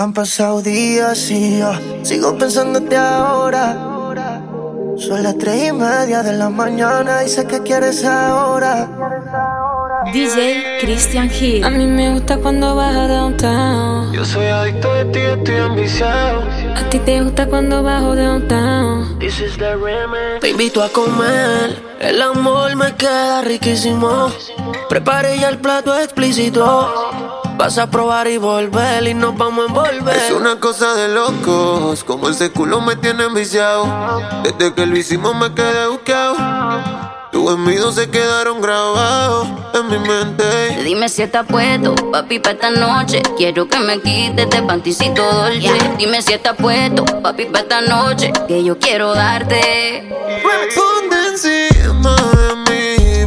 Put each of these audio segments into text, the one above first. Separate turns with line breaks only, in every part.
Han pasado días y yo sigo pensándote ahora. Son las tres y media de la mañana y sé que quieres ahora.
DJ Christian Hill.
A mí me gusta cuando vas a downtown.
Yo soy adicto de ti, estoy ambiciado.
A ti te gusta cuando bajo downtown.
This is the Te invito a comer, el amor me queda riquísimo. Prepare ya el plato explícito. Vas a probar y volver y nos vamos a envolver.
Es una cosa de locos, como ese culo me tiene enviciado. Desde que lo hicimos me quedé buscado. Tus envidios se quedaron grabados en mi mente.
Dime si estás puesto, papi, para esta noche. Quiero que me quites de panticito dolce. Dime si estás puesto, papi, para esta noche. Que yo quiero darte.
Ponte encima de mí,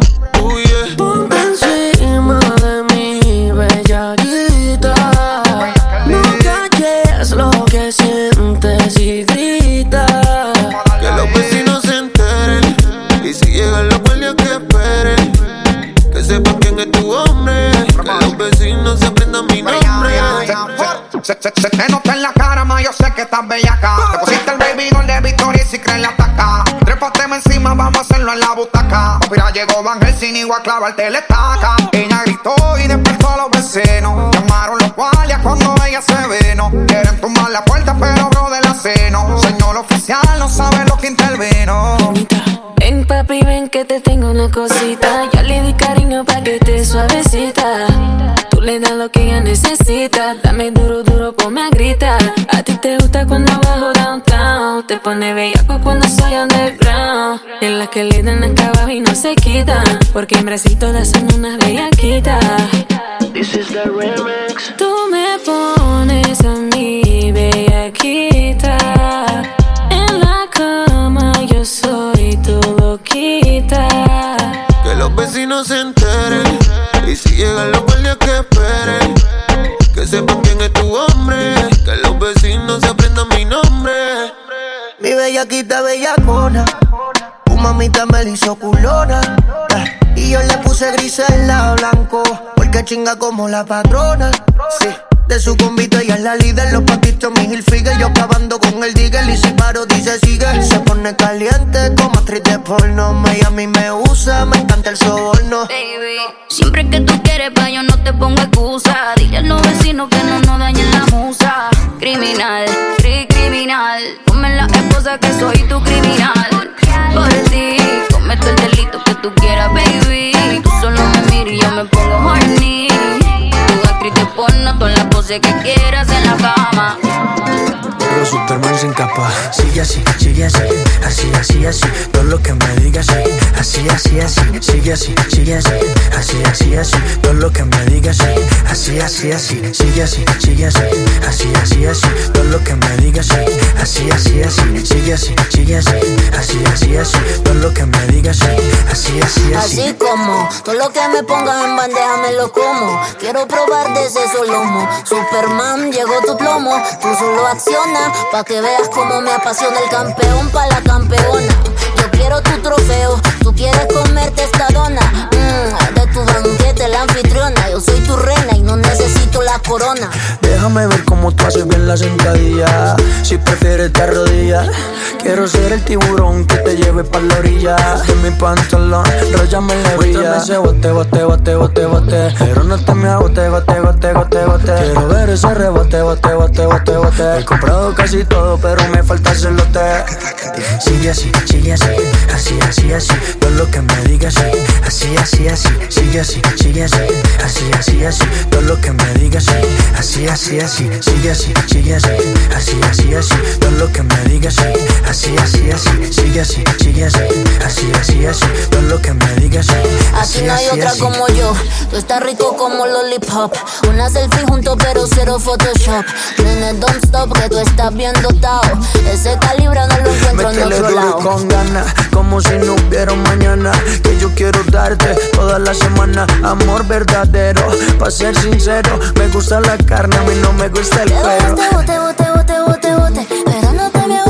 Se,
te nota en la cara, ma, yo sé que estás bellaca. Te pusiste el baby doll de Victoria y si crees la ataca. Trépateme encima, vamos a hacerlo en la butaca. Mira, llegó Van sin igual a clavarte la estaca. Ella gritó y despertó a los vecinos. Llamaron los guardias cuando ella se veno. Quieren tumbar la puerta, pero bro de la seno. Señor oficial, no sabe lo que intervino.
Ven papi, ven que te tengo una cosita. Ya le di cariño pa' que te suavecita le das lo que ella necesita. Dame duro, duro, te gusta cuando bajo downtown. Te pone bellaco cuando soy underground. En las que le dan acá abajo y no se quitan. Porque en Brasil todas son unas bellaquitas.
This is the remix.
Tú me pones a mí bellaquita. En la cama yo soy tu loquita.
Que los vecinos se enteren. Y si llegan los guardias
me hizo culona. Eh, y yo le puse gris en la blanco, porque chinga como la patrona. Sí. De su convito ella es la líder, los patitos mi Hilfiger Yo acabando con el digger y si paro dice sigue Se pone caliente como actriz de porno. Miami me usa, me encanta el soborno.
Baby, siempre que tú quieres pa' yo no te pongo excusa. Dile a los vecinos que no nos dañen la musa. Criminal, cri criminal. Ponme la esposa que soy tu criminal. Por ti, cometo el delito que tú quieras, baby. Tú solo me miras y yo me pongo horny de porno, todas las que quieras en la cama.
Superman sin capa. Sigue así, sigue así, así, así, así. Todo lo que me digas, así, así, así. Sigue así, sigue así, así, así, así. Todo lo que me digas, así, así, así. Sigue así, sigue así, así, así, así. Todo lo que me digas, así, así, así. Sigue así, sigue así, así, así, así. Todo lo que me digas, así, así, así.
Así como todo lo que me pongan en bandeja me lo como. Quiero probar de ese lomo. Superman, llegó tu plomo. Tú solo acciona pa' que veas cómo me apasiona el campeón pa' la campeona. Quiero tu trofeo, tú quieres comerte esta dona. Mm, de tu banquete, la anfitriona. Yo soy tu reina y no necesito la corona.
Déjame ver cómo tú haces bien la sentadilla. Si prefieres te arrodillas. Quiero ser el tiburón que te lleve pa' la orilla. De mi pantalón, rayame la villa. ese bote, bote, bote, bote, bote. Pero no te me agote, bote, bote, bote, bote. Quiero ver ese rebote, bote, bote, bote, bote. He comprado casi todo, pero me falta el celote. Sigue así, sigue así, así, así, así. Todo lo que me digas, así, así, así. Sigue así, sigue así, así, así, así. Todo lo que me digas, así,
Así, así, así, sigue así, sigue así, así, así, así, todo lo que me digas, sí. Así, así, así, sigue así, sigue así, así, así, así, todo lo que me digas, sí.
Así no hay otra como yo, tú estás rico como lollipop. Una selfie junto pero cero Photoshop. Nene, don't stop que tú estás bien dotado. Ese calibre no lo encuentro en otro lado.
con ganas, como si no hubiera mañana. Que yo quiero darte toda la semana, amor verdadero. Pa' ser sincero, me gusta la carne, a mí no me gusta el
cuero. Bote, bote, bote, bote, bote, bote. Pero no te me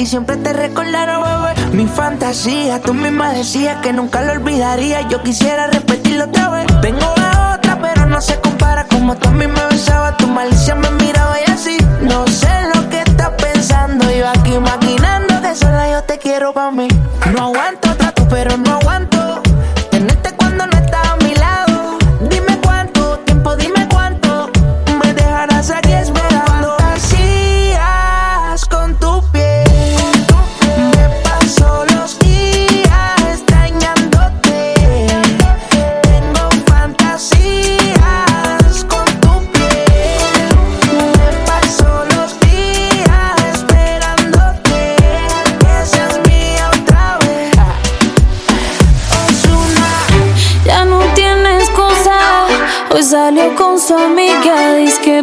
y siempre te recordara, bebé. Mi fantasía, tú misma decías que nunca lo olvidaría. Yo quisiera repetirlo otra vez. Tengo la otra, pero no se compara. Como tú a mí me besabas, tu malicia me miraba y así. No sé lo que estás pensando. Yo aquí maquinando que sola yo te quiero pa' mí. No aguanto trato, pero no aguanto.
Su amiga. Dice que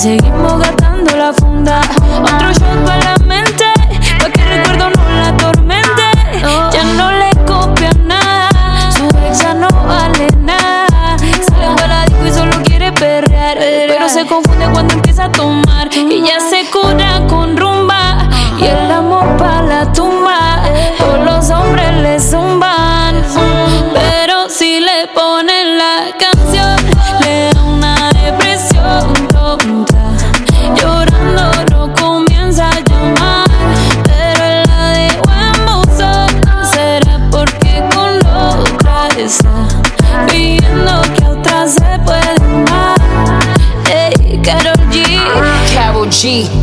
Seguimos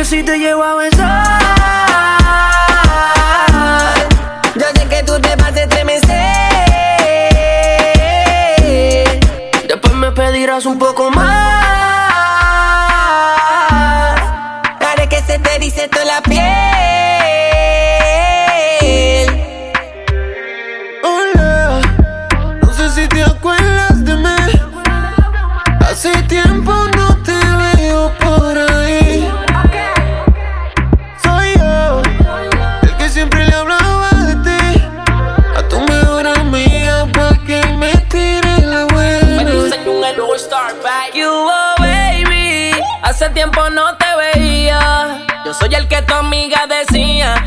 que
si te llevaba en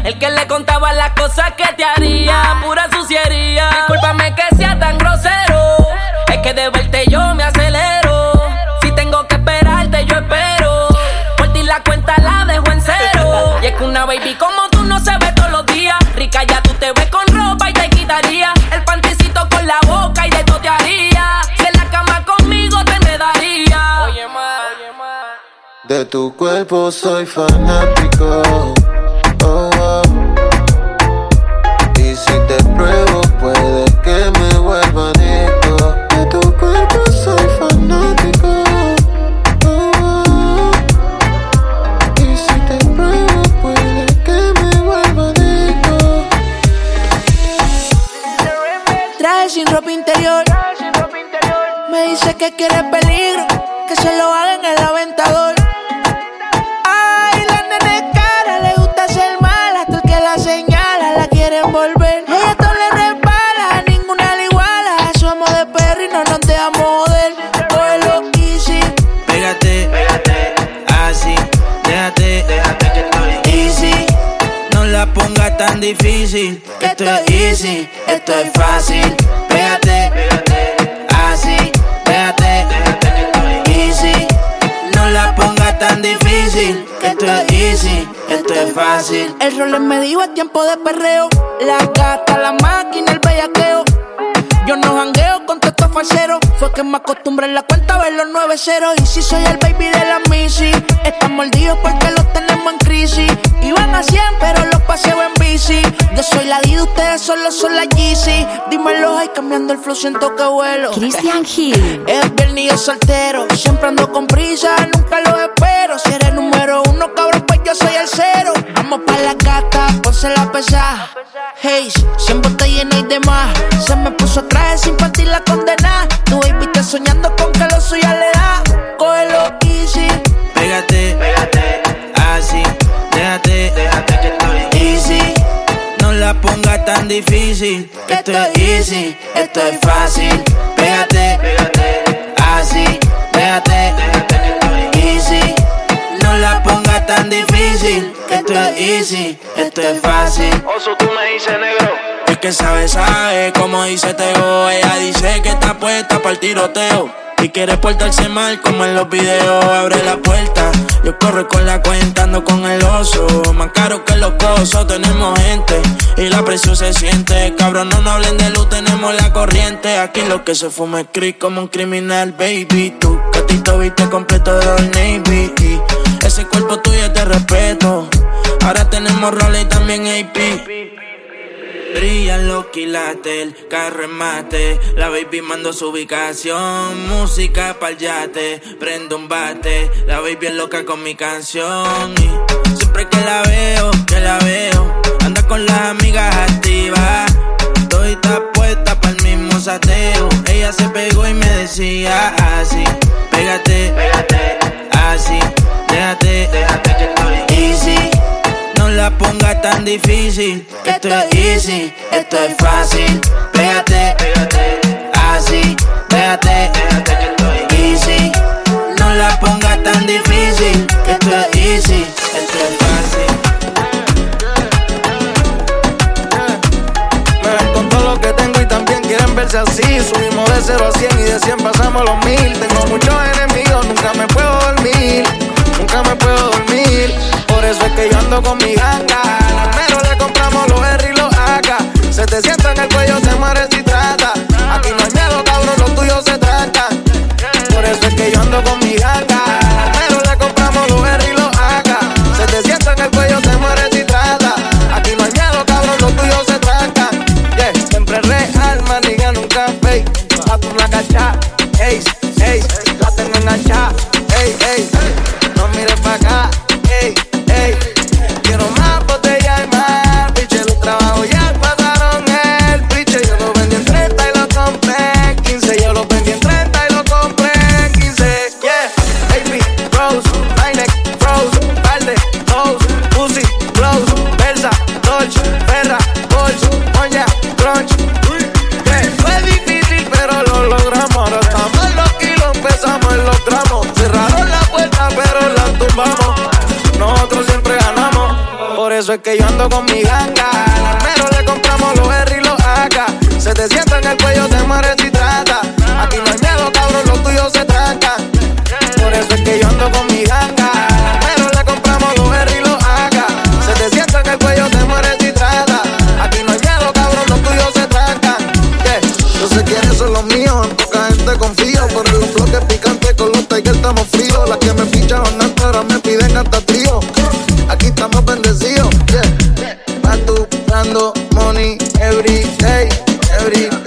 El que
le
contaba las cosas que te haría, pura suciería. Discúlpame que sea tan grosero. Es que de verte yo me acelero. Si tengo que esperarte, yo espero. Por ti la cuenta la dejo en cero. Y es que una baby como tú no se ve todos los días. Rica ya tú te ves con ropa y te quitaría el pantecito con la boca y de todo te haría. Si en la cama conmigo te me daría. Oye, ma.
De tu cuerpo soy fanático.
Esto es easy, esto es fácil. Pégate, así, pégate, easy. No la pongas tan difícil. Esto es easy, esto es fácil.
El rol me dijo es tiempo de perreo. La gata, la máquina, el bellaqueo. Yo no jangueo con estos falseros. Fue que me acostumbré en la cuenta a ver los nueve ceros. Y si soy el baby de la Missy, están mordidos porque los tenemos en crisis. Iban a 100, pero los paseo en bici. Yo soy la D, ustedes solo son la Yeezy. Dímelo, ay, cambiando el flow, siento que vuelo.
Christian Hill.
Es viernes soltero. Siempre ando con prisa, nunca lo espero. Si eres número uno, cabrón, pues yo soy el cero. Vamos pa' la gata, ponse la pesa. Hey, siempre está llena y demás. Se me puso traje sin partir la condena. Baby está soñando con que lo suya le da. Cógelo easy.
Pégate, pégate, así, déjate, déjate que estoy easy. No la pongas tan difícil. Esto es easy, esto es fácil. Pégate, pégate, así, déjate, déjate que estoy easy. No la pongas tan difícil. Esto es easy, esto es fácil.
Oso, tú me dices negro
que sabe, sabe, como dice Teo. Ella dice que está puesta para el tiroteo. Y quiere portarse mal como en los videos. Abre la puerta, yo corro con la cuenta, ando con el oso. Más caro que los pozos, tenemos gente. Y la presión se siente. Cabrón, no nos hablen de luz, tenemos la corriente. Aquí lo que se fuma es creep como un criminal, baby. Tu catito viste completo de Navy. Ese cuerpo tuyo te respeto. Ahora tenemos roles y también AP. Brillan los quilates, el carro mate. La baby mando su ubicación. Música pa'l yate, prendo un bate. La baby es loca con mi canción. Y siempre que la veo, que la veo, anda con las amigas activas. Estoy puesta pa'l mismo sateo. Ella se pegó y me decía así: Pégate, pégate, déjate, déjate que estoy easy la ponga tan difícil. Esto es easy, esto es fácil. Pégate, pégate, así, pégate, pégate que estoy easy. No la ponga tan difícil. Esto es easy, esto es fácil.
Me ven con todo lo que tengo y también quieren verse así. Subimos de 0 a 100 y de 100 pasamos los mil. Tengo muchos enemigos, nunca me puedo dormir. Nunca me puedo dormir por eso es que yo ando con mi ganga. Al menos le compramos los R y los AK. Se te sienta en el cuello, te mueres si trata. Aquí no hay miedo, cabrón, los tuyos se tratan. Por eso es que yo ando con que yo ando con mi ganga. Al menos le compramos los R y los AK. Se te sienta en el
every day, every day.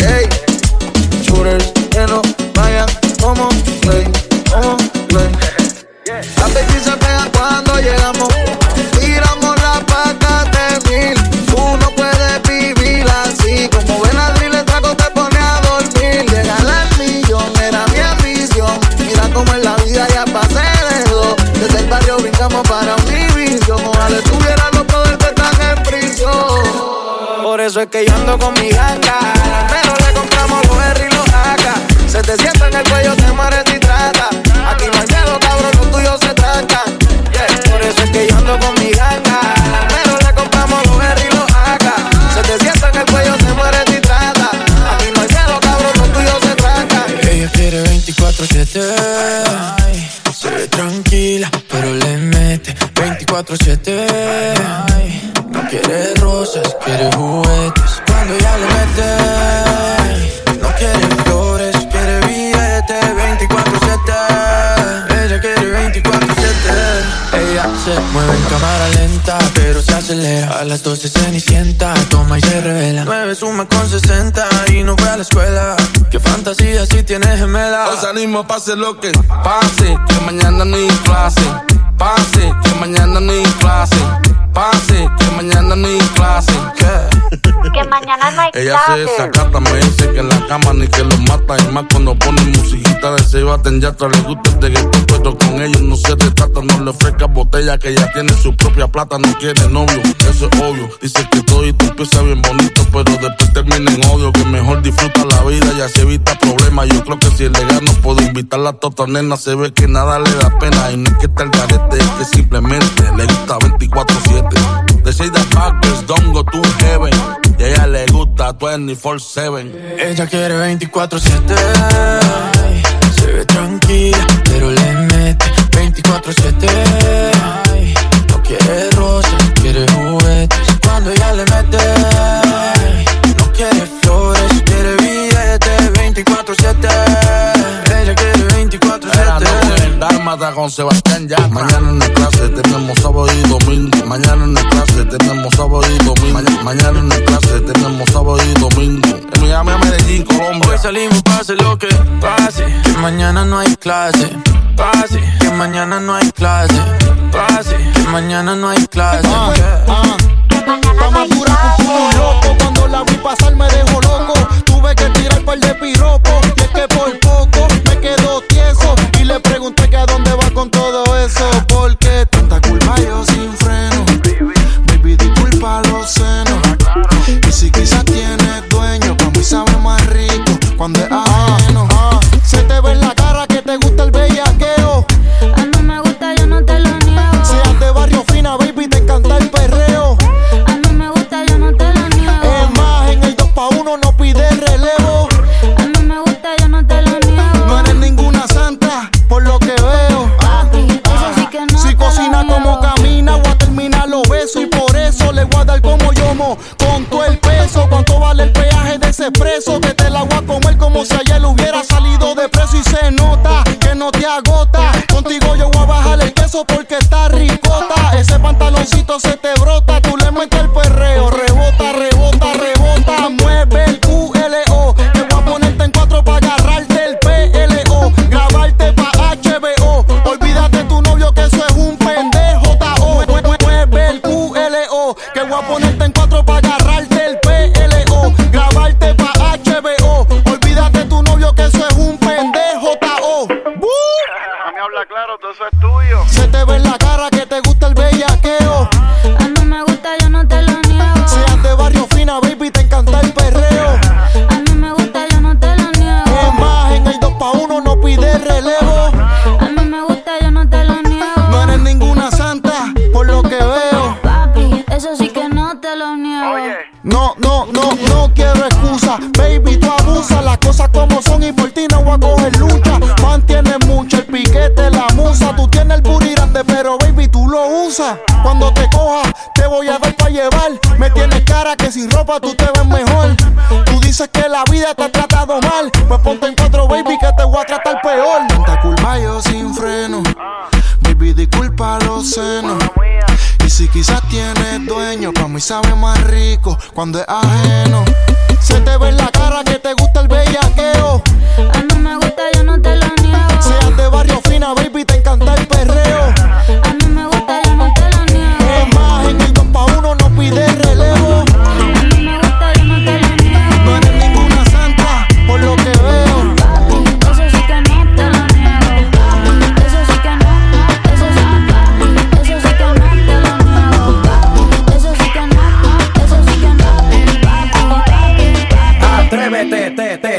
pase lo que pase, que mañana no hay clase. Pase, que mañana no hay clase. Pase, que mañana no hay clase.
Que, mañana no hay clase
cama ni que los mata. Y más cuando ponen musiquita de se baten ya les gusta el reggaetón, pero con ellos no se retrata. No le ofrezca botella que ya tiene su propia plata. No quiere novio, eso es obvio. Dice que todo y tu empieza bien bonito, pero después termina en odio. Que mejor disfruta la vida y así evita problemas. Yo creo que si le gano puedo invitar a toda nena. Se ve que nada le da pena. Y no es que está el garete, es que simplemente le gusta 24-7. Decide Packers, Dongo, tu Heaven. Y a ella le gusta 24-7.
Ella quiere 24-7. Se ve tranquila, pero le mete 24-7. No quiere rosas, quiere juguetes. Cuando ella le mete, no quiere flores, quiere billetes 24-7.
mata con Sebastián ya. Mañana en la clase tenemos sábado y domingo. Mañana en la clase tenemos sábado y domingo. Mañana en la clase tenemos sábado y domingo. En Miami, a Medellín, Colombia.
Hoy salimos, pase lo que pase. Que mañana no hay clase. Pase. Que mañana no hay clase. Pase. Que mañana no hay clase.
Ah, ah. Vamos a un loco. Cuando la vi pasar me dejó loco. Tuve que tirar par de piropos. Y es que por poco me quedo tieso. Y le pregunté qué dueño, para
mí
sabe más rico cuando es ajeno. Se te ve en la cara que te gusta el bellaqueo.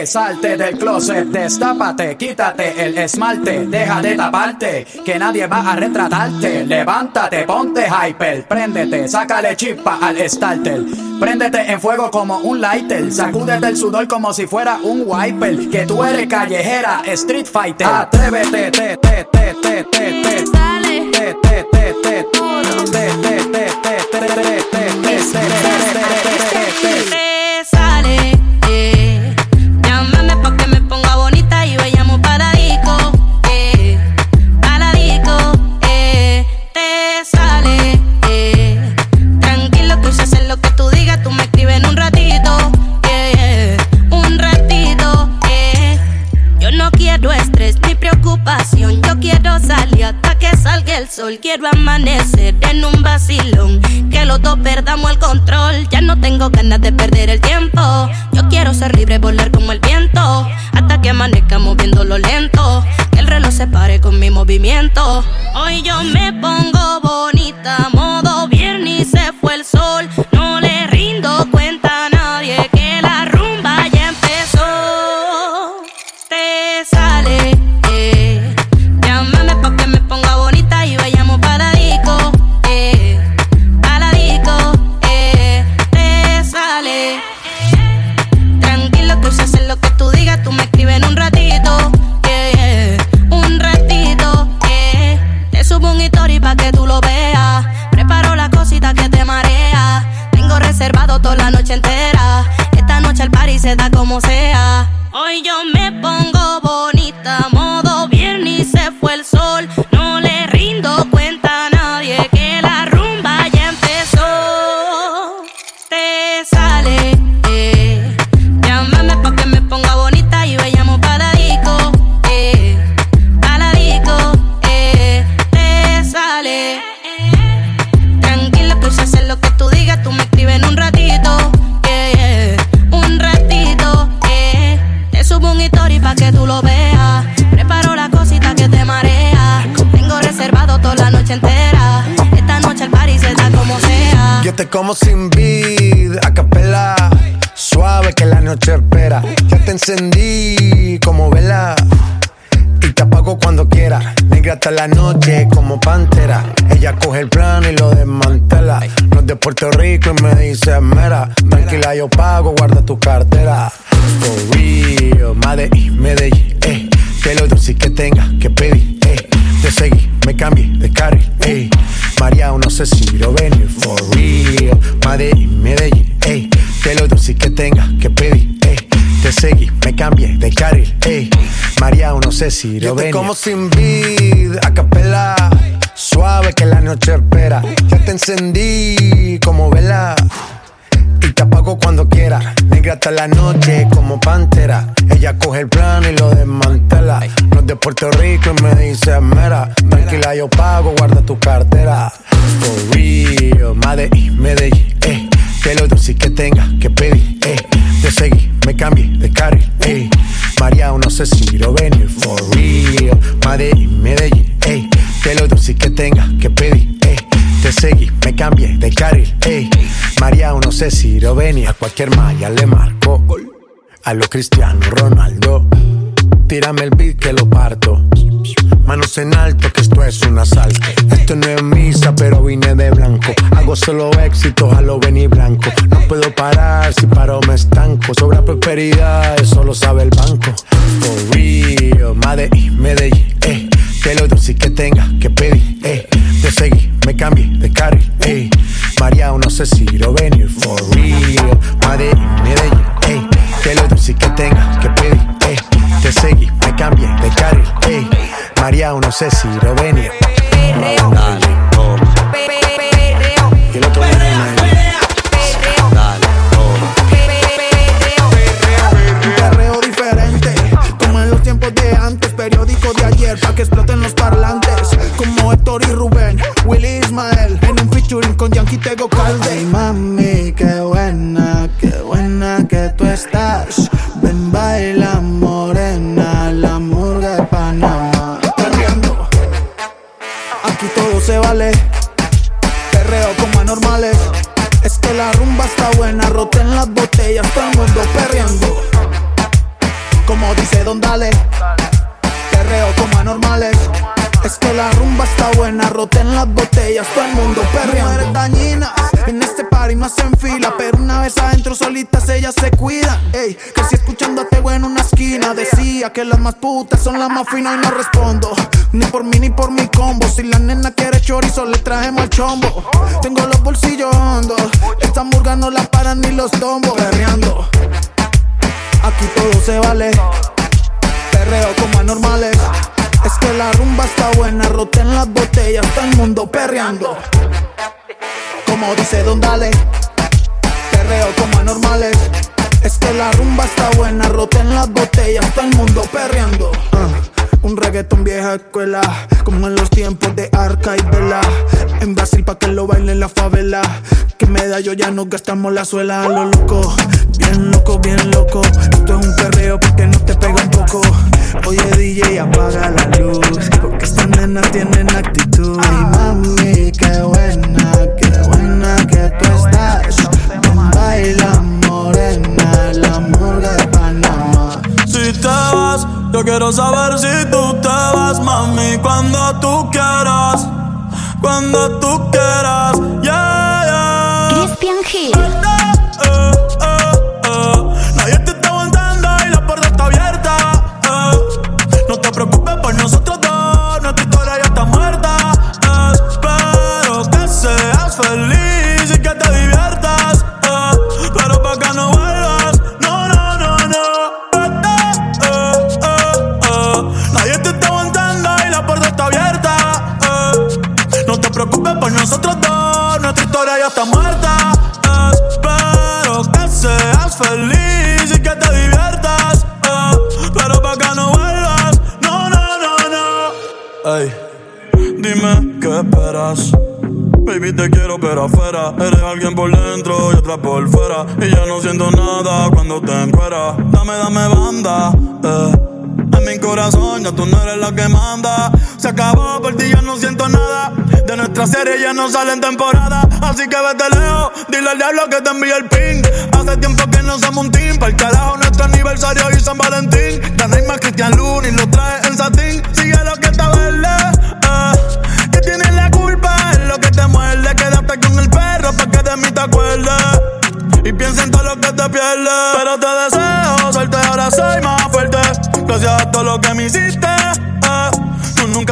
salte del closet, destápate, quítate el esmalte, deja de taparte, que nadie va a retratarte. Levántate, ponte hyper, préndete, sácale chispa al starter. Préndete en fuego como un lighter, sacúdete el sudor como si fuera un wiper. Que tú eres callejera, street fighter. Atrévete, te, te, te, te, te, te. te, te, Te, te, te, te, te, te, te, te.
Perdamos el control. Ya no tengo ganas de perder el tiempo. Yo quiero ser libre, volar como el viento. Hasta que amanezca moviéndolo lento. Que el reloj se pare con mi movimiento. Hoy yo me pongo bonita. Modo viernes se fue el sol. Como
sin vid, a capela. Suave que la noche espera. Ya te encendí como vela. Y te apago cuando quiera. Negra hasta la noche como pantera. Ella coge el plano y lo desmantela. No es de Puerto Rico y me dice mera. Tranquila, yo pago, guarda tu cartera. For real, Medellín, Medellín, eh. Que lo dulce que tenga que pedir, eh. Te seguí, me cambié de carril, eh. María, no sé si lo venir, real. Medellín, eh. Que lo dulce que tenga que pedir, eh. Te seguí, me cambié de carril, ey. María, no sé si lo ven. como sin vid, a capela. Suave que la noche espera. Ya te encendí como vela. Y te apago cuando quiera. Negra hasta la noche como pantera. Ella coge el plano y lo desmantela. No es de Puerto Rico y me dice mera. Tranquila, yo pago, guarda tu cartera. For real, Medellín, Medellín, eh. Que lo dulce que tenga que pedir, eh. Te seguí, me cambié de carril, eh. María, no sé si lo venir, for real. Medellín, Medellín, eh. Que lo dulce que tenga que pedir, eh. Te seguí, me cambié de carril, ey. María, no sé si lo venía. A cualquier malla le marco. A lo Cristiano Ronaldo. Tírame el beat que lo parto. Manos en alto, que esto es un asalto. Esto no es misa, pero vine de blanco. Hago solo éxitos a lo venir blanco. No puedo parar, si paro me estanco. Sobra prosperidad, eso lo sabe el banco. For real, Medellín, Medellín, eh. Que lo dulce que tenga que pedir, eh. Te seguí, me cambié de carril, eh. María, no sé si lo venir, for real. Medellín, Medellín, eh. Que lo dulce que tenga que pedir, eh. Te seguí, me cambié de carril, eh. María, no sé si lo venir.
Perreo.
cazuela, lo
Por nosotros dos, nuestra historia ya está muerta. Espero que seas feliz y que te diviertas. Pero pa' que no vuelvas, no, no, no, no. Ey, dime qué esperas. Baby, te quiero, pero afuera. Eres alguien por dentro y otra por fuera. Y ya no siento nada cuando te encueras. Dame, dame banda. Eh. En mi corazón ya tú no eres la que manda. Se acabó, por ti ya no siento nada. De nuestra serie ya no sale en temporada. Así que vete lejos, dile al diablo que te envíe el ping. Hace tiempo que no somos un team. Para el carajo, nuestro aniversario y San Valentín. Ya no hay más Cristian Luna y lo trae en satín. Sigue lo que está verde. Eh. Que tienes la culpa, es lo que te muerde. Quédate con el perro para que de mí te acuerdes. Y piensa en todo lo que te pierdes. Pero te deseo, suerte, ahora soy más fuerte. Gracias a todo lo que me hiciste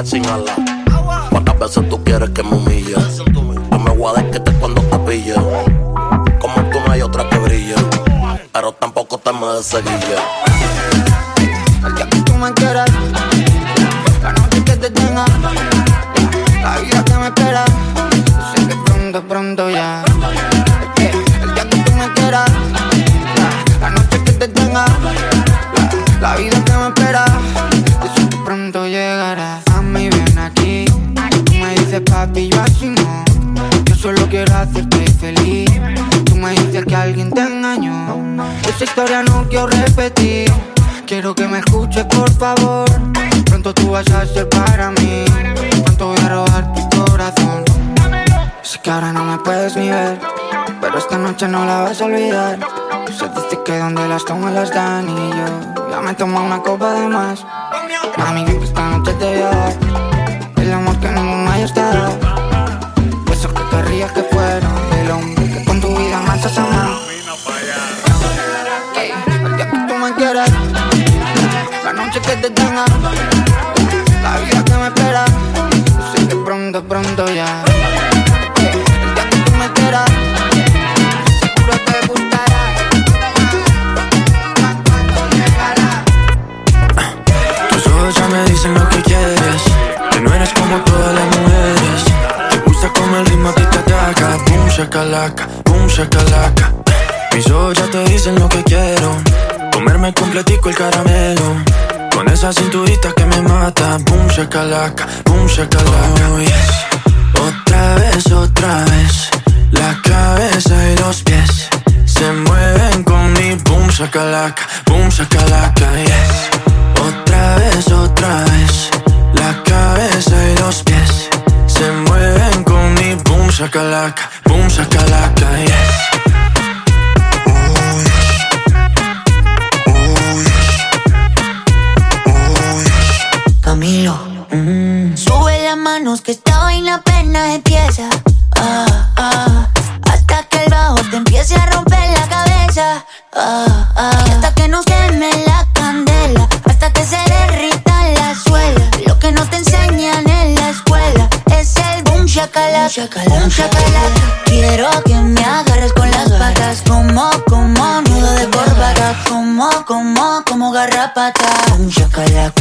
hablar sin ¿Cuántas veces tú quieres que me humille? Yo me voy a desquitar cuando te pille. Como tú no hay otra que brille, pero tampoco te me deseguille.
Porque aquí tú me quieres. Hacerte feliz. Tú me dices que alguien te engañó. Esa historia no quiero repetir. Quiero que me escuches, por favor. Pronto tú vas a ser para mí. Pronto voy a robar tu corazón. Sé que ahora no me puedes ni ver. Pero esta noche no la vas a olvidar. Se dice que donde las tomas las dan y yo ya me tomo una copa de más. Mami, esta noche te voy a dar el amor que ninguno haya estado. Besos que te tenga, la vida que me espera. Yo que pronto, pronto ya. El día que tú me quieras, seguro te gustará.
Tus ojos ya me dicen lo que quieres. Que no eres como todas las mujeres. Te gusta como el ritmo a ti te ataca. Boom, shakalaka, boom, shakalaka. Mis ojos ya te dicen lo que quiero. Comerme completico el caramelo. Con esa cinturita que me mata. Boom, shakalaka, boom, shakalaka. Oh, yes. Otra vez, otra vez. La cabeza y los pies se mueven con mi boom, shakalaka, boom, shakalaka, yes. Otra vez, otra vez. La cabeza y los pies se mueven con mi boom shakalaka, boom shakalaka, yes.
Camilo. Sube las manos que esta vaina apenas empieza. Ah, ah, hasta que el bajo te empiece a romper la cabeza. Ah, ah, y hasta que nos queme la candela. Hasta que se derrita la suela. Lo que no te enseñan en la escuela es el boom shakalaka. Boom shakalaka. Quiero que me agarres con las patas. Como, como nudo de corbata. Como, como, como garrapata. Boom shakalaka.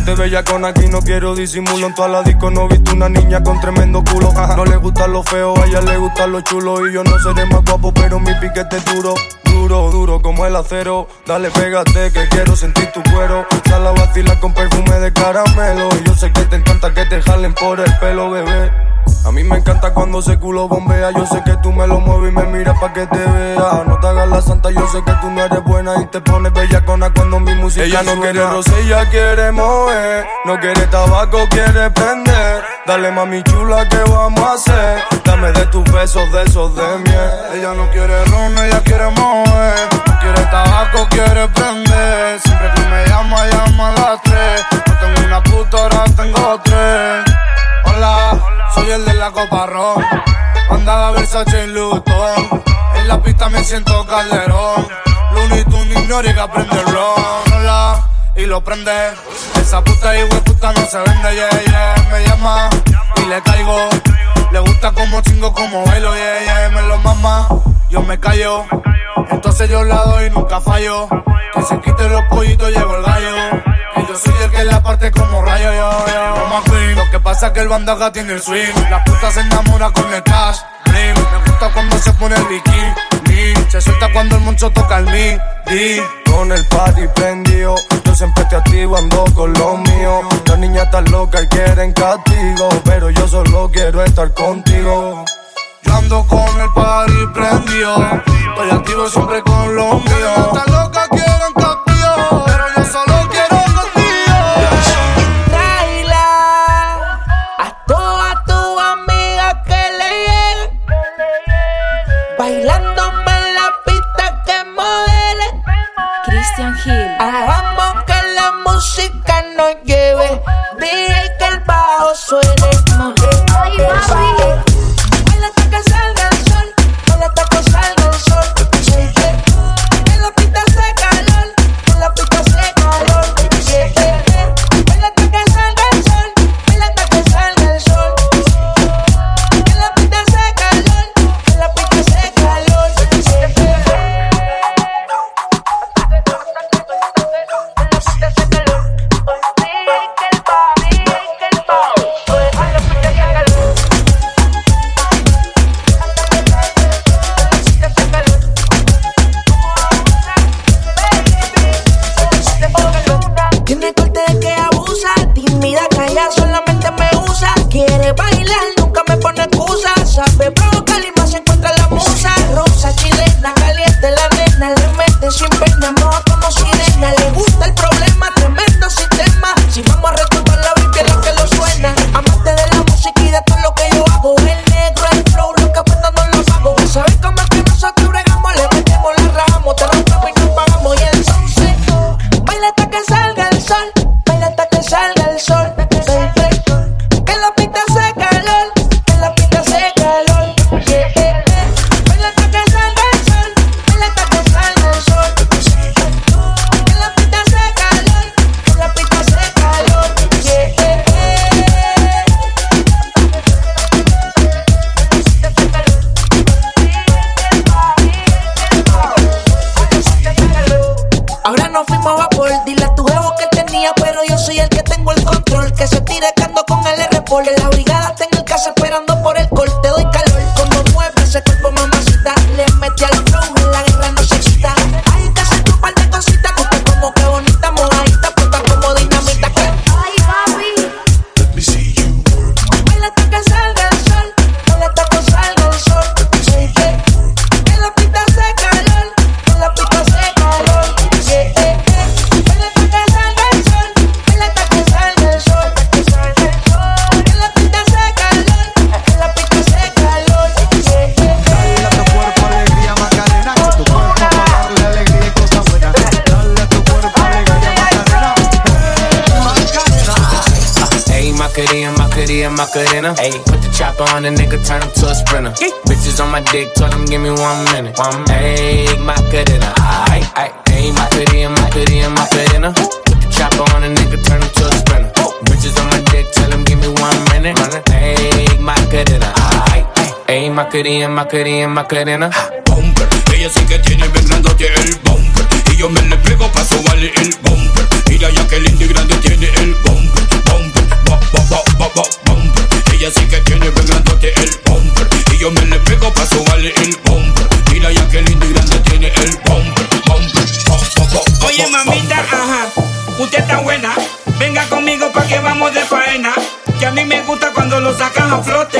Ponte bella con aquí, no quiero disimulo. En toda la disco no he visto una niña con tremendo culo. No le gustan los feos, a ella le gustan los chulos. Y yo no seré más guapo, pero mi piquete es duro. Duro, duro como el acero. Dale, pégate que quiero sentir tu cuero. Sal a vacilar con perfume de caramelo. Y yo sé que te encanta que te jalen por el pelo, bebé. A mí me encanta cuando ese culo bombea. Yo sé que tú me lo mueves y me miras pa' que te vea. No te hagas la santa, yo sé que tú no eres buena y te pones bellacona cuando mi música Ella no quiere roce, ella quiere mover. No quiere tabaco, quiere prender. Dale mami chula, ¿qué vamos a hacer? Dame de tus besos, de esos de miel. Ella no quiere ron, ella quiere mover. No quiere tabaco, quiere prender. Siempre que me llama, llama a las tres. No tengo una puta, ahora tengo tres. Hola, soy el de la copa ron. Andaba Versace en Luton. En la pista me siento calderón. Looney Tunes ignore que aprende el ron. Y lo prende. Esa puta y puta no se vende, yeah. Me llama y le caigo. Le gusta como chingo, como velo, yeah, yeah. Me lo mama, yo me callo. Entonces yo la doy, nunca fallo. Que se quite los pollitos, llegó el gallo. Que yo soy el que la parte como rayo, yo, yo. Lo que pasa es que el bandaga tiene el swing. La puta se enamora con el cash. Bling. Me gusta cuando se pone el bikini. Se suelta cuando el moncho toca el midi. Con el party prendido, yo siempre te activo, ando con lo mío. Las niñas están locas y quieren castigo, pero yo solo quiero estar contigo. Yo ando con el party prendido, estoy activo siempre con lo mío. Las locas quieren castigo, pero yo solo quiero contigo.
Traila a todas tus amigas que le lleguen. Bailándome en la pista que modelen.
Christian Hill.
Hagamos que la música nos lleve. Dije que el bajo suene. Ay,
Macarena, Macarena,
Macarena.
bumper. Ella sí que tiene bien grandote el bumper. Y yo me le pego pa' subarle el bumper. Mira ya que lindo y grande tiene el bumper. Bumper, bo, bumper. Ella sí que tiene bien grandote el bumper. Y yo me le pego pa' subarle el bumper. Mira ya que lindo y grande tiene el bumper. Bumper, bo,
Oye, mamita,
bumper.
ajá, usted está buena. Venga conmigo pa' que vamos de faena. Que a mí me
gusta cuando lo sacan a flote.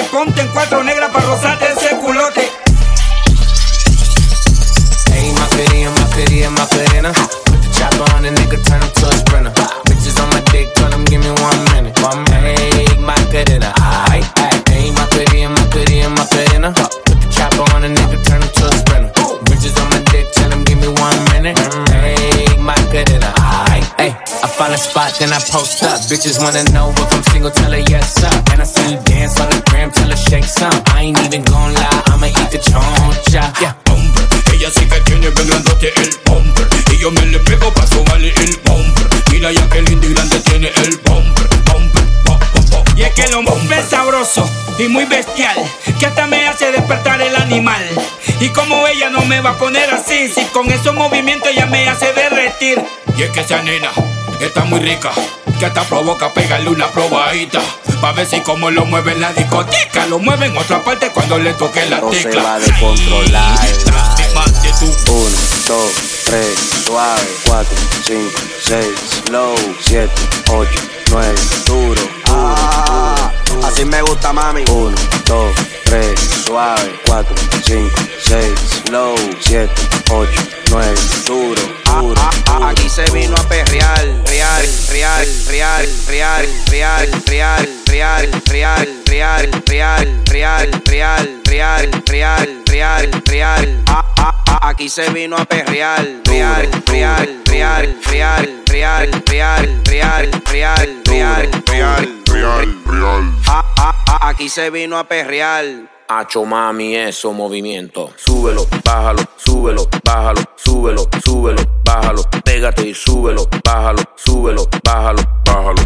Then I post up. Bitches wanna know if I'm single, tell her yes, sir. And I see you dance on the gram, tell her shake some. I ain't even gon' lie, I'ma eat the choncha. Yeah.
Ella sí que tiene bien grandote el bumper Y yo me le pego pa' sobarle el bumper Mira ya que lindo y grande tiene el bumper Bumper, bumper, bumper
Y es que el hombre es sabroso y muy bestial, que hasta me hace despertar el animal. Y como ella no me va a poner así, si con esos movimientos ella me hace derretir.
Y es que esa nena está muy rica Que hasta provoca pegarle una probadita Pa' ver si como lo mueve en la discoteca Lo mueve en otra parte cuando le toque la
No se va
de tu
Uno, dos, tres, suave, cuatro, cinco, seis, slow, siete, ocho, nueve, duro, duro, duro.
Así me gusta, mami.
Uno, dos, tres, suave, cuatro, cinco, seis, slow, siete, ocho, nueve, duro, duro.
Aquí se vino a perrear, real, real, real, real, real, real, real, real, real, real, real, real, real, real, real, real. Aquí se vino a perrear, real, real, real, real, real, real, real, real, real, real, real, real. Aquí se vino a perrear.
Hacho mami, eso movimiento. Súbelo, bájalo, súbelo, bájalo, súbelo, súbelo, bájalo. Pégate y súbelo, bájalo, súbelo, bájalo, bájalo,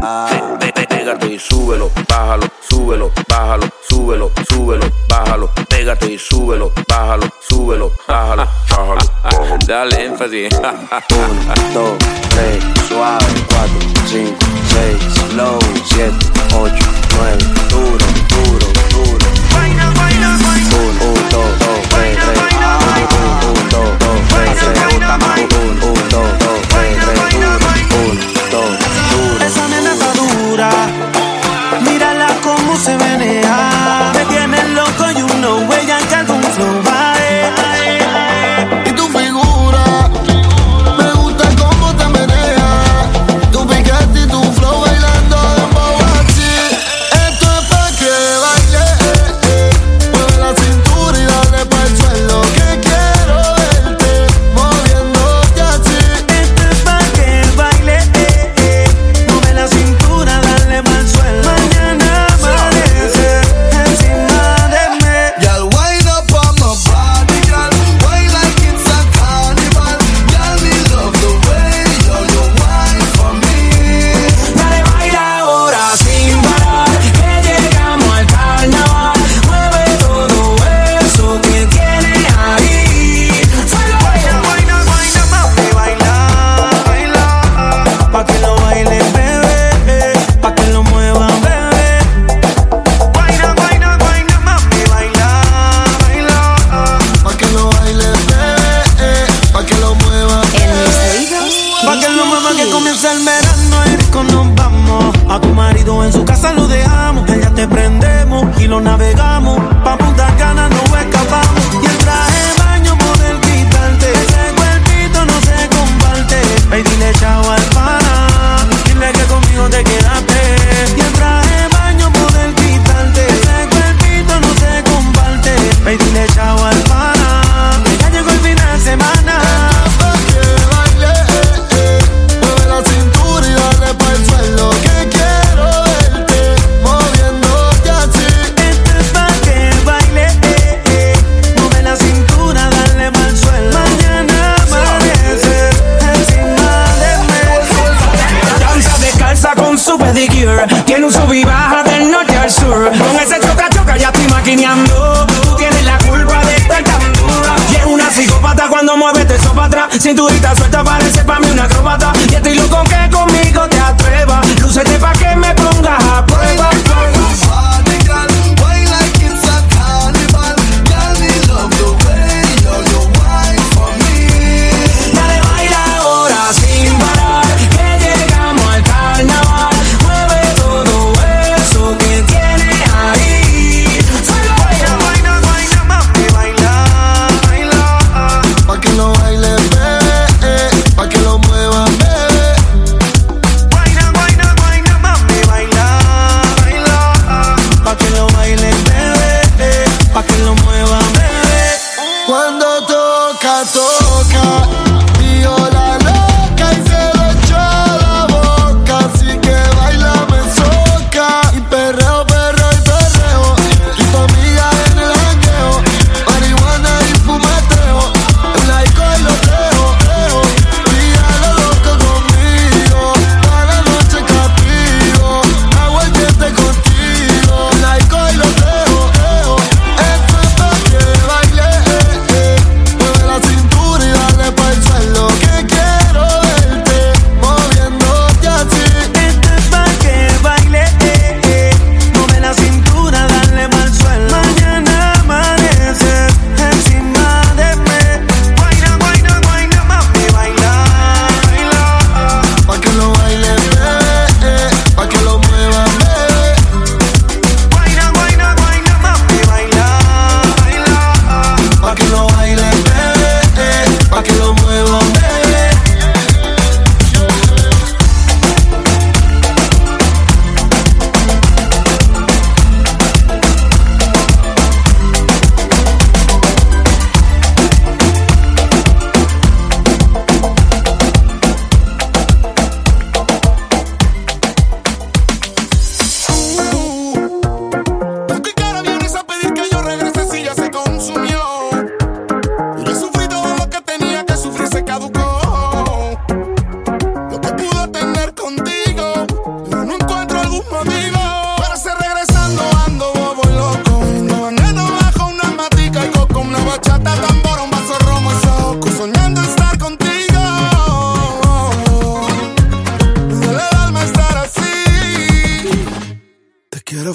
bájalo. Pégate y súbelo, bájalo, súbelo, bájalo, súbelo, súbelo, bájalo. Pégate y súbelo, bájalo, súbelo, bájalo, bájalo, bájalo. Dale énfasis.
Uno, dos, tres, suave, cuatro, cinco, seis, slow, siete, ocho, nueve, duro.
Cinturita suelta parece pa' mí una acróbata. Y estoy loco que conmigo te atrevas. Lúcete pa' que me pongas a prueba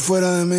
fuera de mí.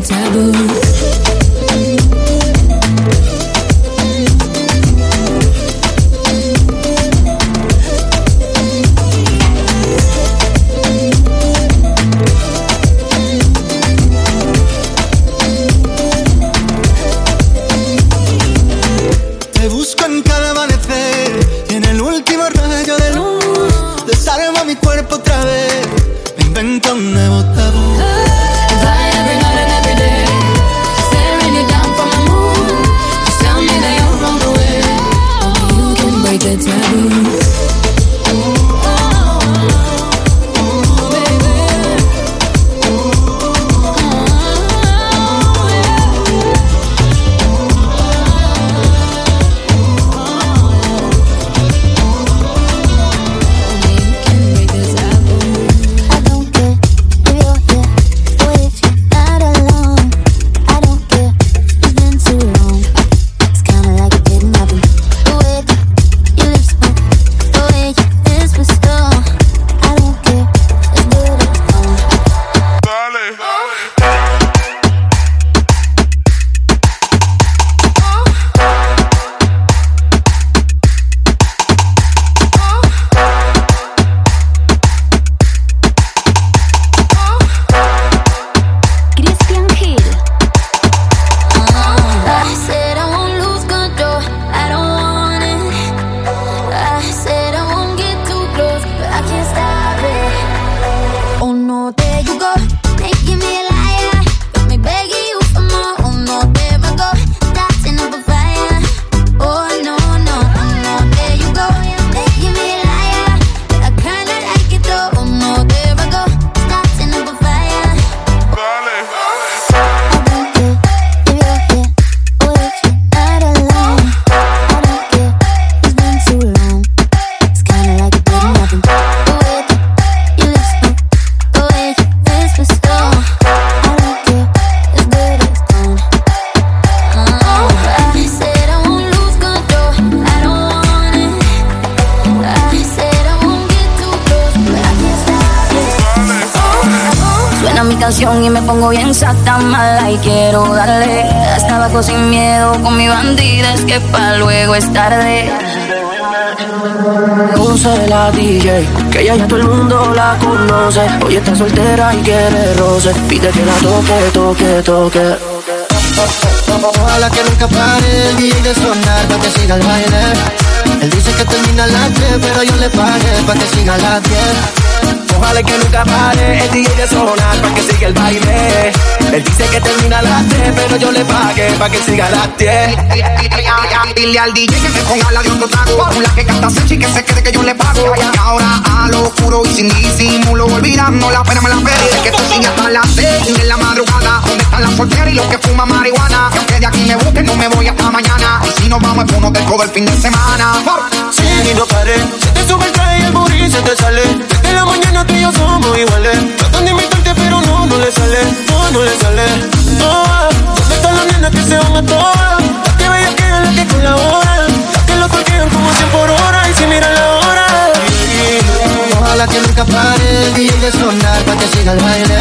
taboo.
Todo el mundo la conoce. Hoy está soltera y quiere roce. Pide que la toque, toque, toque.
Ojalá que nunca pare el DJ de sonar para que siga el baile. Él dice que termina a las 10, pero yo le pagué para que siga a las 10.
Ojalá que nunca pare el DJ de sonar para que siga el baile. Él dice que termina a las 10, pero yo le pagué para que siga a las 10.
Dile al DJ que me ponga la de otro trago la que canta Sechi que se quede que yo le pago Y ahora a lo oscuro y sin disimulo Olvidando la pena me la pedí Que esto sigue hasta las seis de la madrugada ¿Dónde están las solteras y los que fuman marihuana? Que aunque de aquí me busquen no me voy hasta mañana Y si nos vamos es uno del todo el fin de semana
Sí, y no paré. Se te sube el traje y el booty se te sale. Desde la mañana tú y yo somos iguales. Tratan de imitarte, pero no, no le sale. No, no le sale. No, ¿dónde están las nenas que se van a todas? Las que bellas que las que colaboran. Las que lo toquean como 100 por hora. Y si miran la hora.
Ojalá que nunca pare el DJ de sonar para que siga el baile.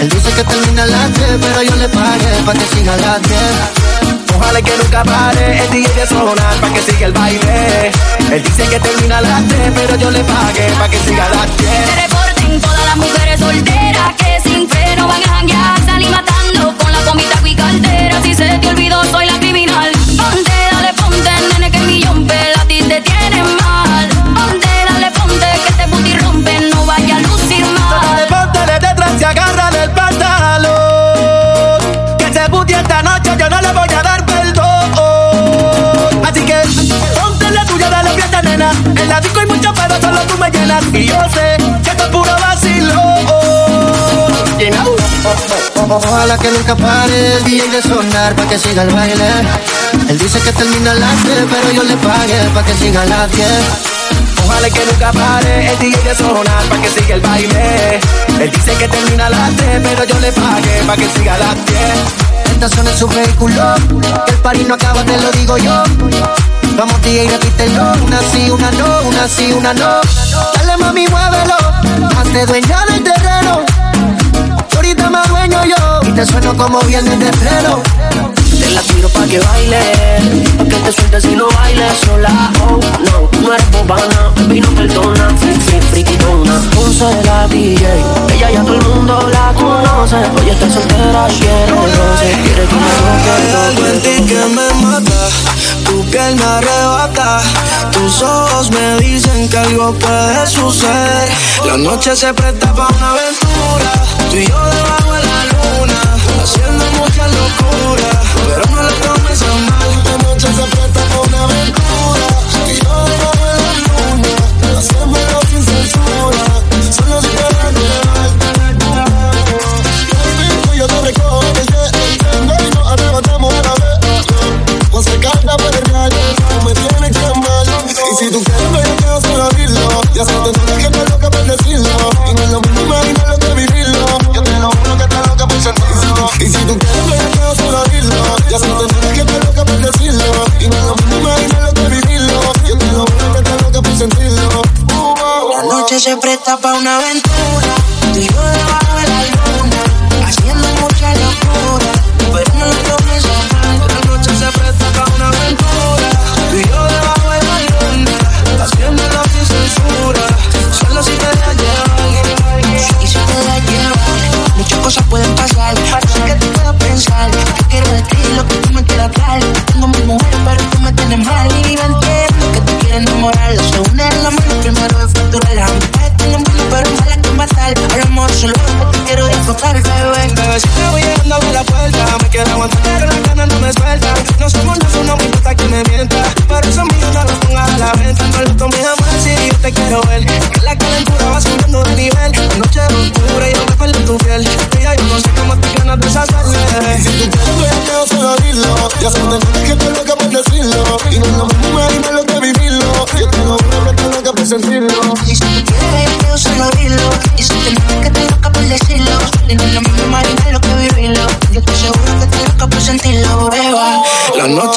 Él dice que termina a las 10, pero yo le pagué para que siga a las 10.
Ojalá que nunca pare el DJ de sonar para que siga el baile. Él dice que termina a las 10, pero yo le pagué para que siga a las 10.
Que reporten todas las mujeres solteras que sin freno van a janguear, salir matando con la comida y cartera. Si se te olvidó, soy la
En la disco hay mucho, pero solo tú me llenas. Y yo sé que esto es puro vacilo.
Ojalá que nunca pare el DJ de sonar para que siga el baile. Él dice que termina a las 10, pero yo le pagué para que siga a las 10.
Ojalá que nunca pare el DJ de sonar para que siga el baile. Él dice que termina a las 3, pero yo le pagué pa' que siga a las 10. Tentación en su vehículo, que el party no acaba, te lo digo yo. Vamos tía y repítelo, una sí, una no, una sí, una no. Dale mami, muévelo, hazte dueña del terreno. Ahorita me dueño yo y te sueno como viernes de estreno. Te la tiro pa' que baile, pa' que te sueltes y no bailes sola. Oh, no, no eres bobana, baby, no perdona. Free, free, frikitona. Ponce la DJ, ella ya todo el mundo la conoce. Hoy está soltera, quiere roce, quiere que me
Hay algo en ti que me mata, piel me arrebata, tus ojos me dicen que algo puede suceder. La noche se presta para una aventura, tú y yo debajo de la luna, haciendo mucha locura, pero no le tomes a mal. La noche se presta para una aventura, si tú quieres, me quedo solo abrirlo. Ya se te nota que estás loca por decirlo. Y no es lo mismo imaginarlo que vivirlo. Yo te lo juro que estás loca por sentirlo. Y si tú quieres, me quedo solo abrirlo. Ya se te nota que estás loca por decirlo. Y no es lo mismo imaginarlo que vivirlo. Yo te lo juro que estás loca por sentirlo. La noche se presta pa' una aventura. Yo debajo de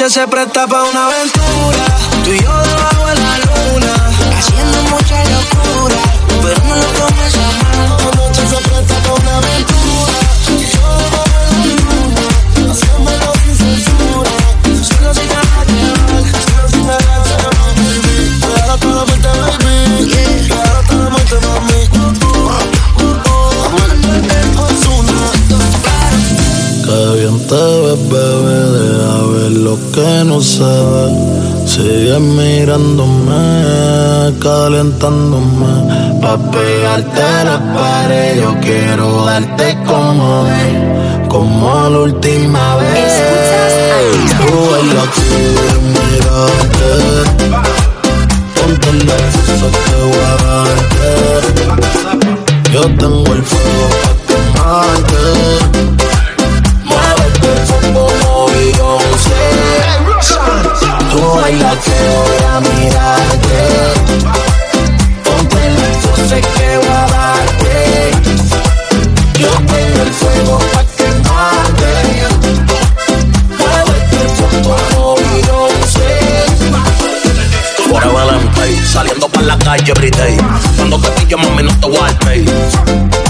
se presta pa' una aventura. Que no se
ve. Sigue mirándome, calentándome. Pa' pegarte a la pared, yo quiero darte como, como la última vez. Tú baila aquí, mirarte. Ponte el beso que voy a darte. Yo tengo el fuego pa' quemarte. Tú bailas que voy a mirarte Ponte el sé que voy a darte Yo tengo el fuego pa' quemarte Muévete como Beyoncé
Forever and pay, saliendo para la calle everyday. Cuando te pillo, mami, no te voy.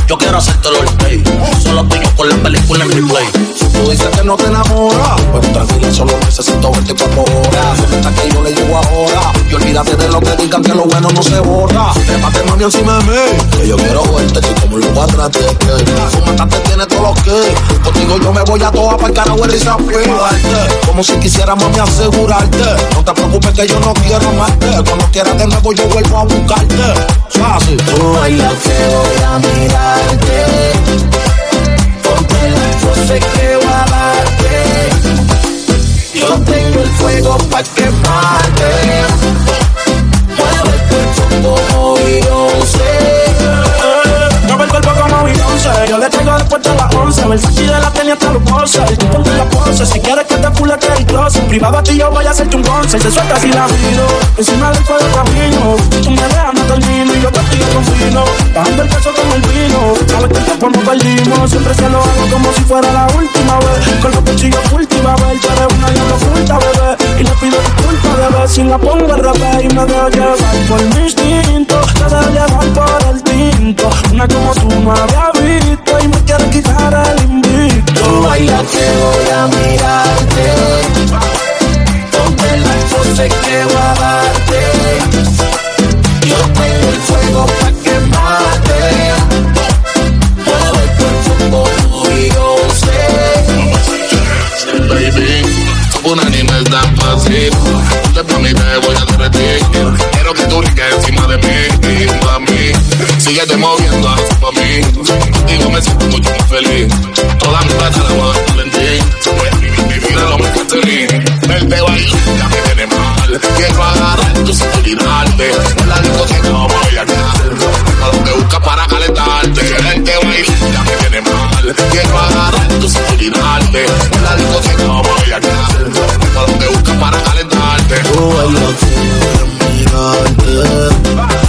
Yo quiero hacerte el pay. Solo tuyo con la película en replay.
Tú dices que no te enamoras, pero tranquila, solo necesito verte por horas. Hasta que yo le llego ahora. Y olvídate de lo que digan que lo bueno no se borra. Trépate mami encima de mí, que yo quiero verte y como lo atrás te Tu matante tiene todo lo que. Contigo yo me voy a toa para el carajo y Cuidarte, como si quisiera mami asegurarte. No te preocupes que yo no quiero amarte. Cuando quieras de nuevo yo vuelvo a buscarte. Fácil.
Tú bailas que voy a mirarte sé que voy a darte Yo tengo el fuego pa' quemarte Muévete como Beyoncé
Yo le traigo después de las 11 Versace de la tenía hasta los bolsos tipo de la pose Si quieres que te pule que el closet
Privado a ti yo voy a hacerte un concert. Se suelta si la miro. Encima del fuego camino. Tú me dejas, no termino y yo te estoy confino. Bajando el peso como el vino. Sabes que el tiempo no perdimos. Siempre se lo hago como si fuera la última vez. Con los cuchillos cultiva, ver. Tú eres una y lo oculta, bebé. Y le pido disculpas, bebé. Si la pongo al revés y me dejo llevar por mi instinto. Te dejo llevar por el tinto. Una como tú no había visto. Y me quiere quitar el invicto.
Baila que voy a mirarte. Ponte la pose que voy a darte. Yo tengo el fuego pa' tú
animal tan fácil. Ponte pa' mí, te voy a derretir. Quiero que tú riques encima de mí, y mí. Síguete moviendo, haz pa' mí. Contigo me siento mucho más feliz. Toda mi plata la voy a gastar en ti. Voy a vivir mi vida lo más que Verte bailar ya me tiene mal. Quiero agarrar tu darte. En la discoteca voy a quedar. A lo que buscas para calentarte. Verte bailar ya me tiene mal. Quiero agarrar tu darte. En la discoteca voy a quedar. A lo que buscas para calentarte.
Tú baila que voy a mirarte.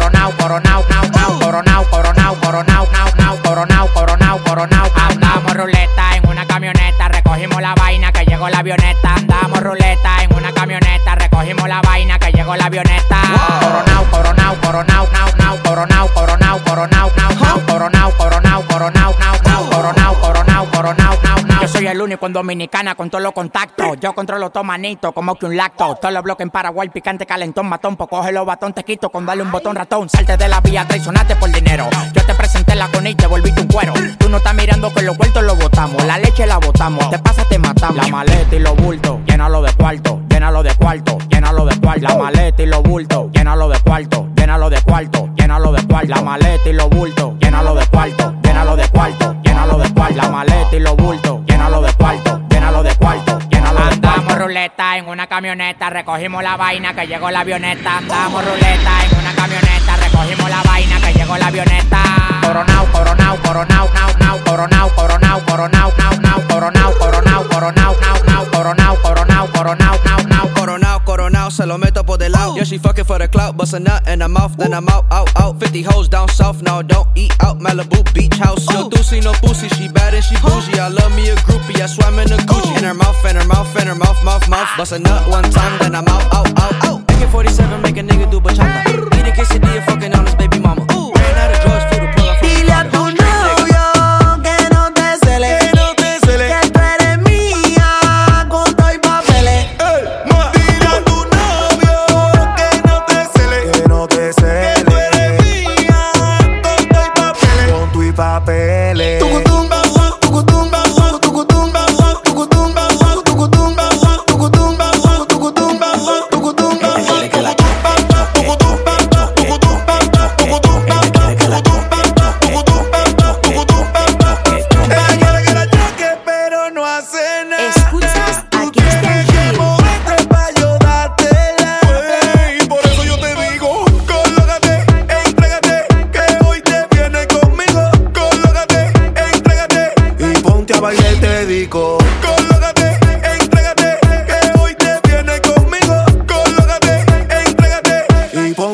único en Dominicana con todos los contactos. Yo controlo todo manito, como que un lacto. Todos los bloques en Paraguay, picante, calentón, matón. Pues coge los batón, te quito con darle un botón ratón. Salte de la vía, traicionate por dinero. Yo te presenté la con y te volviste un cuero. Tú no estás mirando que los vueltos lo botamos. La leche la botamos. Te pasa, te matamos. La maleta y los bultos, llénalo de cuarto, llénalo de cuarto, llénalo de cuarto. La maleta y los bultos, llénalo de cuarto, llénalo de cuarto, llénalo de cuarto. La maleta y los bultos, llénalo de cuarto, llénalo de cuarto, llénalo de cuarto. La maleta y los bultos, llénalo de cuarto, llénalo de cuarto. Andamos ruleta en una camioneta, recogimos la vaina que llegó la avioneta. Andamos ruleta en una camioneta, recogimos la vaina que llegó la avioneta. Coronao, coronao, coronao, nao, nao, coronao, coronao, coronao, nao, nao, coronao, coronao, coronao, nao, nao, coronao, coronao, coronao, nao, nao.
Coronao, coronao, se lo meto por del lado. Yeah, she fucking for the clout, bust a nut in her mouth, then I'm out, out, out. 50 hoes down south, now don't eat out. Malibu beach house. No doozy, no pussy, she bad and she bougie. I love me a groupie, I swam in a Gucci. In her mouth, in her mouth, in her mouth, mouth, mouth. Bust a nut one time, then I'm out, out, out, out. AK-47 make a nigga do bachata. Eat a quesadilla, fucking on his baby mama.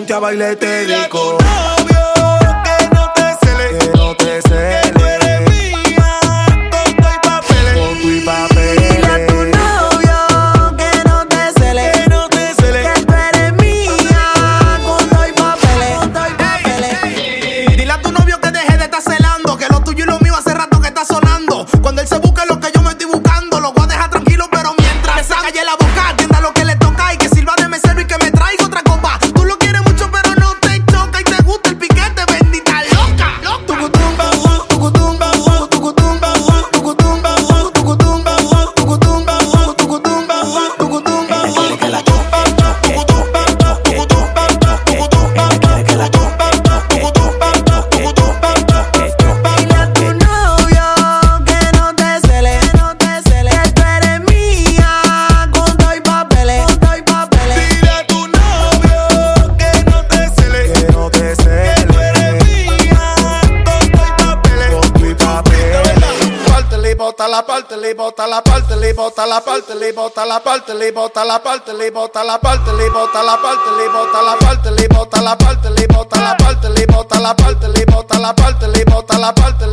Ponte a bailar te digo. Que no te cele, que no te cele.
Bota la parte, le bota la parte, le bota la parte, le bota la parte, le bota la parte, le bota la parte, le bota la parte, le bota la parte, le bota la parte, le bota la parte, le bota la parte, le bota la parte,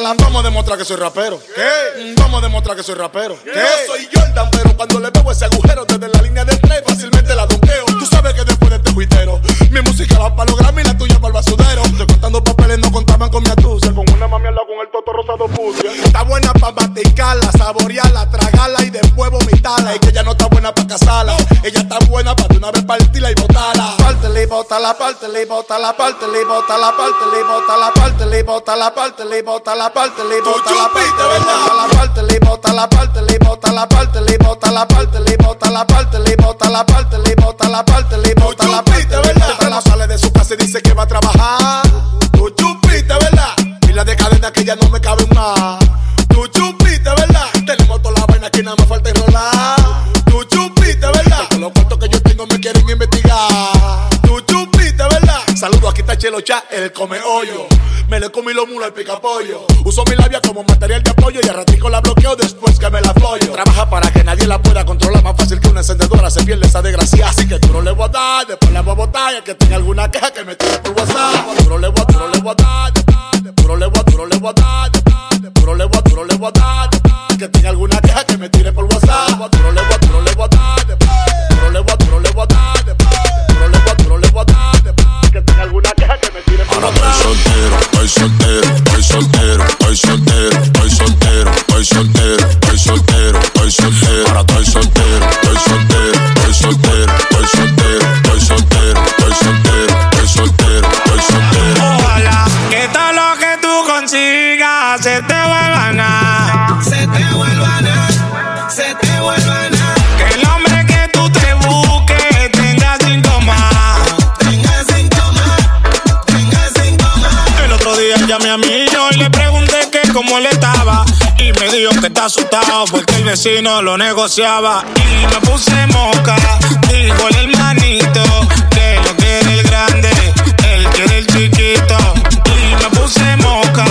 Vamos a demostrar que soy rapero. ¿Qué? Vamos a demostrar que soy rapero. ¿Qué? Yo soy Jordan, pero cuando le veo ese agujero desde la línea de tres, fácilmente la donkeo. Tú sabes que después de este juitero, mi música va para los Grammy y la tuya para el basudero. Estoy contando papeles, no contaban con mi rosado. Está buena para masticarla, saborearla, tragarla y después vomitarla. Es que ella no está buena para casarla. Ella está buena para de una vez partirla y botarla. Pártele y bótala, pártele y bótala, pártele y bótala, pártele y bótala, pártele y bótala, pártele y bótala, pártele y bótala. Pártele y bótala, pártele y bótala, pártele y bótala, pártele y bótala, pártele y bótala, pártele y bótala, pártele y bótala. Pártele y y bótala, pártele y bótala, pártele y. Sale de su casa y dice que va a trabajar ya no me cabe más. Tú chupiste, ¿verdad? Tenemos toda la vaina que nada más falta enrolar. Tú chupiste, ¿verdad? Porque los cuartos que yo tengo me quieren investigar. Tú chupiste, ¿verdad? Saludos, aquí está Chelo Cha, el come hoyo. Me le comí los mulos al picapollo. Uso mi labia como material de apoyo y a la bloqueo después que me la follo. Trabaja para que nadie la pueda controlar. Más fácil que una encendedora se pierde esa desgracia. Así que duro le voy a dar, después le voy a botar. Y el que tenga alguna queja que me tire por WhatsApp. Duro le voy a, duro le voy a dar.
Está asustado porque el vecino lo negociaba. Y me puse moca. Dijo el hermanito que lo quiere el grande. Él quiere el chiquito. Y me puse moca.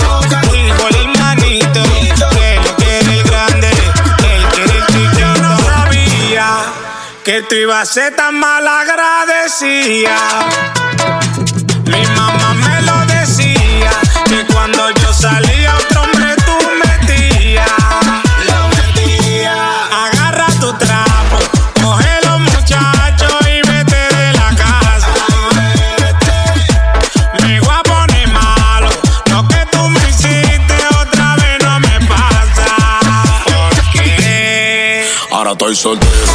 Dijo el hermanito que lo quiere el grande. Él quiere el chiquito. Yo no sabía que tú ibas a ser tan mal agradecida.
Tyson